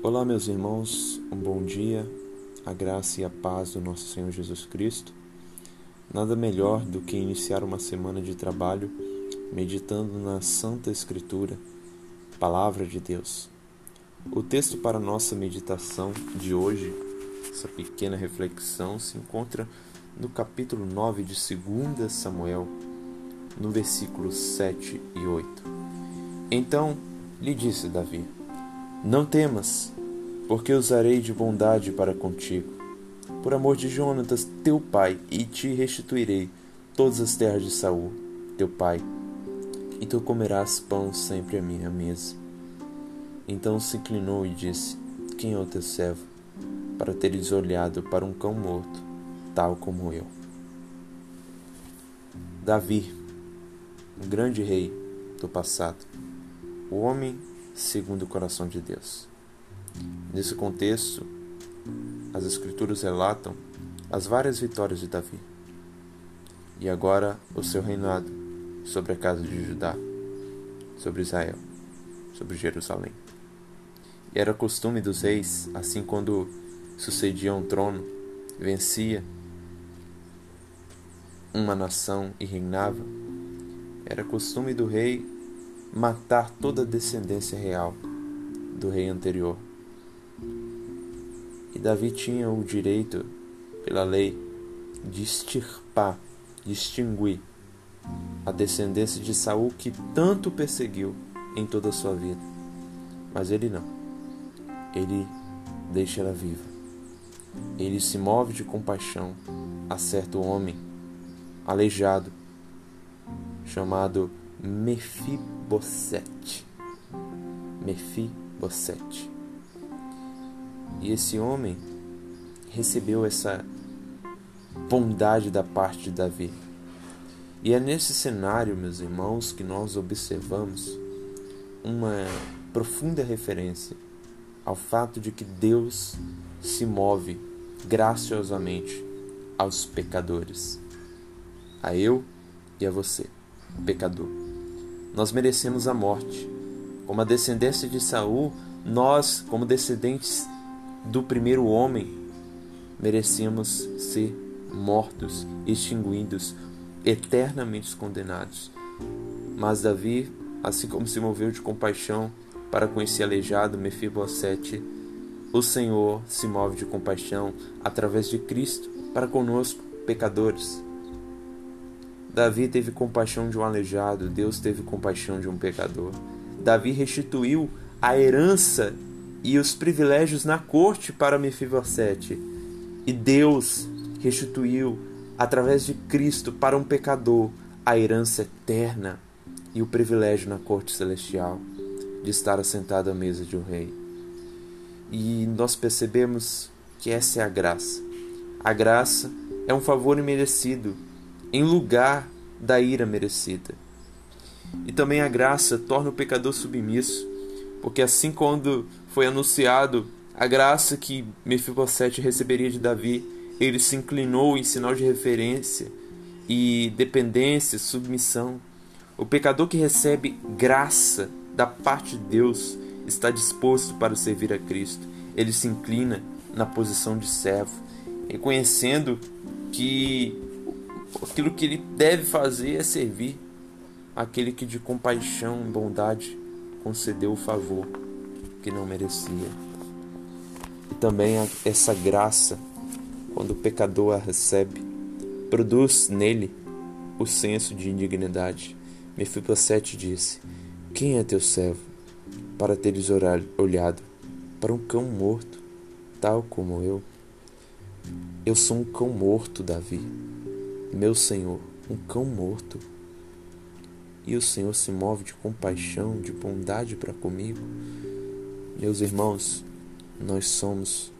Olá, meus irmãos, um bom dia, a graça e a paz do nosso Senhor Jesus Cristo. Nada melhor do que iniciar uma semana de trabalho meditando na Santa Escritura, Palavra de Deus. O texto para nossa meditação de hoje, essa pequena reflexão, se encontra no capítulo 9 de 2 Samuel, no versículos 7 e 8. Então lhe disse Davi: não temas, porque usarei de bondade para contigo, por amor de Jonatas, teu pai, e te restituirei todas as terras de Saul, teu pai, e tu comerás pão sempre à minha mesa. Então se inclinou e disse: Quem é o teu servo, para teres olhado para um cão morto, tal como eu? Davi, um grande rei do passado, o homem segundo o coração de Deus. Nesse contexto, as Escrituras relatam as várias vitórias de Davi e agora o seu reinado sobre a casa de Judá, sobre Israel, sobre Jerusalém. E era costume dos reis, assim quando sucedia um trono, vencia uma nação e reinava, era costume do rei matar toda a descendência real do rei anterior. E Davi tinha o direito, pela lei, de extirpar, de extinguir a descendência de Saul que tanto perseguiu em toda a sua vida. Mas ele não. Ele deixa ela viva. Ele se move de compaixão a certo homem aleijado chamado Mefibosete. Mefibosete. E esse homem recebeu essa bondade da parte de Davi. E é nesse cenário, meus irmãos, que nós observamos uma profunda referência ao fato de que Deus se move graciosamente aos pecadores, a eu e a você, pecador nós merecemos a morte. Como a descendência de Saul, nós, como descendentes do primeiro homem, merecemos ser mortos, extinguidos, eternamente condenados. Mas Davi, assim como se moveu de compaixão para com esse aleijado Mefibosete, o Senhor se move de compaixão através de Cristo para conosco, pecadores. Davi teve compaixão de um aleijado, Deus teve compaixão de um pecador. Davi restituiu a herança e os privilégios na corte para Mefibosete. E Deus restituiu, através de Cristo, para um pecador, a herança eterna e o privilégio na corte celestial de estar assentado à mesa de um rei. E nós percebemos que essa é a graça. A graça é um favor imerecido em lugar da ira merecida. E também a graça torna o pecador submisso, porque assim quando foi anunciado a graça que Mefibosete receberia de Davi, ele se inclinou em sinal de referência e dependência, submissão. O pecador que recebe graça da parte de Deus está disposto para servir a Cristo. Ele se inclina na posição de servo, reconhecendo que aquilo que ele deve fazer é servir aquele que de compaixão e bondade concedeu o favor que não merecia. E também essa graça, quando o pecador a recebe, produz nele o senso de indignidade. Mefibosete disse: Quem é teu servo para teres olhado para um cão morto, tal como eu? Eu sou um cão morto, Davi meu Senhor, um cão morto. E o Senhor se move de compaixão, de bondade para comigo. Meus irmãos, nós somos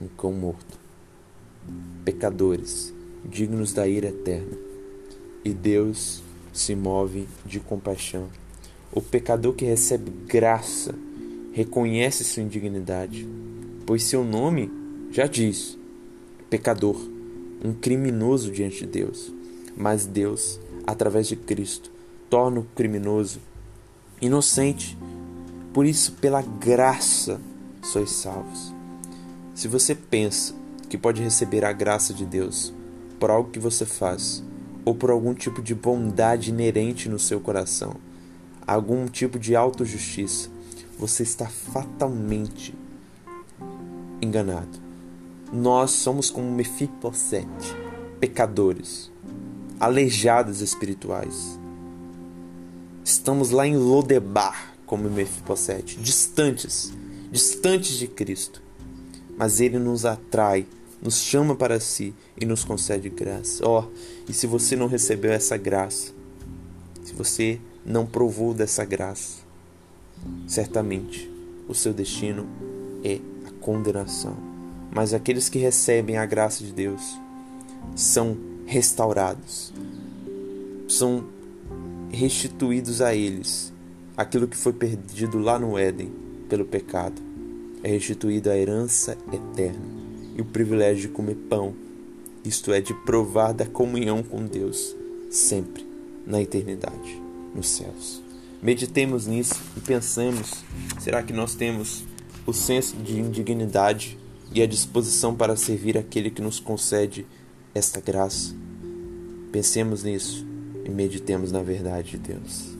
um cão morto, pecadores, dignos da ira eterna. E Deus se move de compaixão. O pecador que recebe graça reconhece sua indignidade, pois seu nome já diz: pecador um criminoso diante de Deus. Mas Deus, através de Cristo, torna o criminoso inocente. Por isso, pela graça sois salvos. Se você pensa que pode receber a graça de Deus por algo que você faz, ou por algum tipo de bondade inerente no seu coração, algum tipo de autojustiça, você está fatalmente enganado. Nós somos como Mefibosete, pecadores, aleijados espirituais. Estamos lá em Lodebar, como Mefibosete, distantes, distantes de Cristo. Mas ele nos atrai, nos chama para si e nos concede graça. Ó, oh, e se você não recebeu essa graça, se você não provou dessa graça, certamente o seu destino é a condenação. Mas aqueles que recebem a graça de Deus são restaurados, são restituídos a eles aquilo que foi perdido lá no Éden pelo pecado. É restituída a herança eterna e o privilégio de comer pão, isto é, de provar da comunhão com Deus, sempre na eternidade, nos céus. Meditemos nisso e pensemos: será que nós temos o senso de indignidade e a disposição para servir aquele que nos concede esta graça? Pensemos nisso e meditemos na verdade de Deus.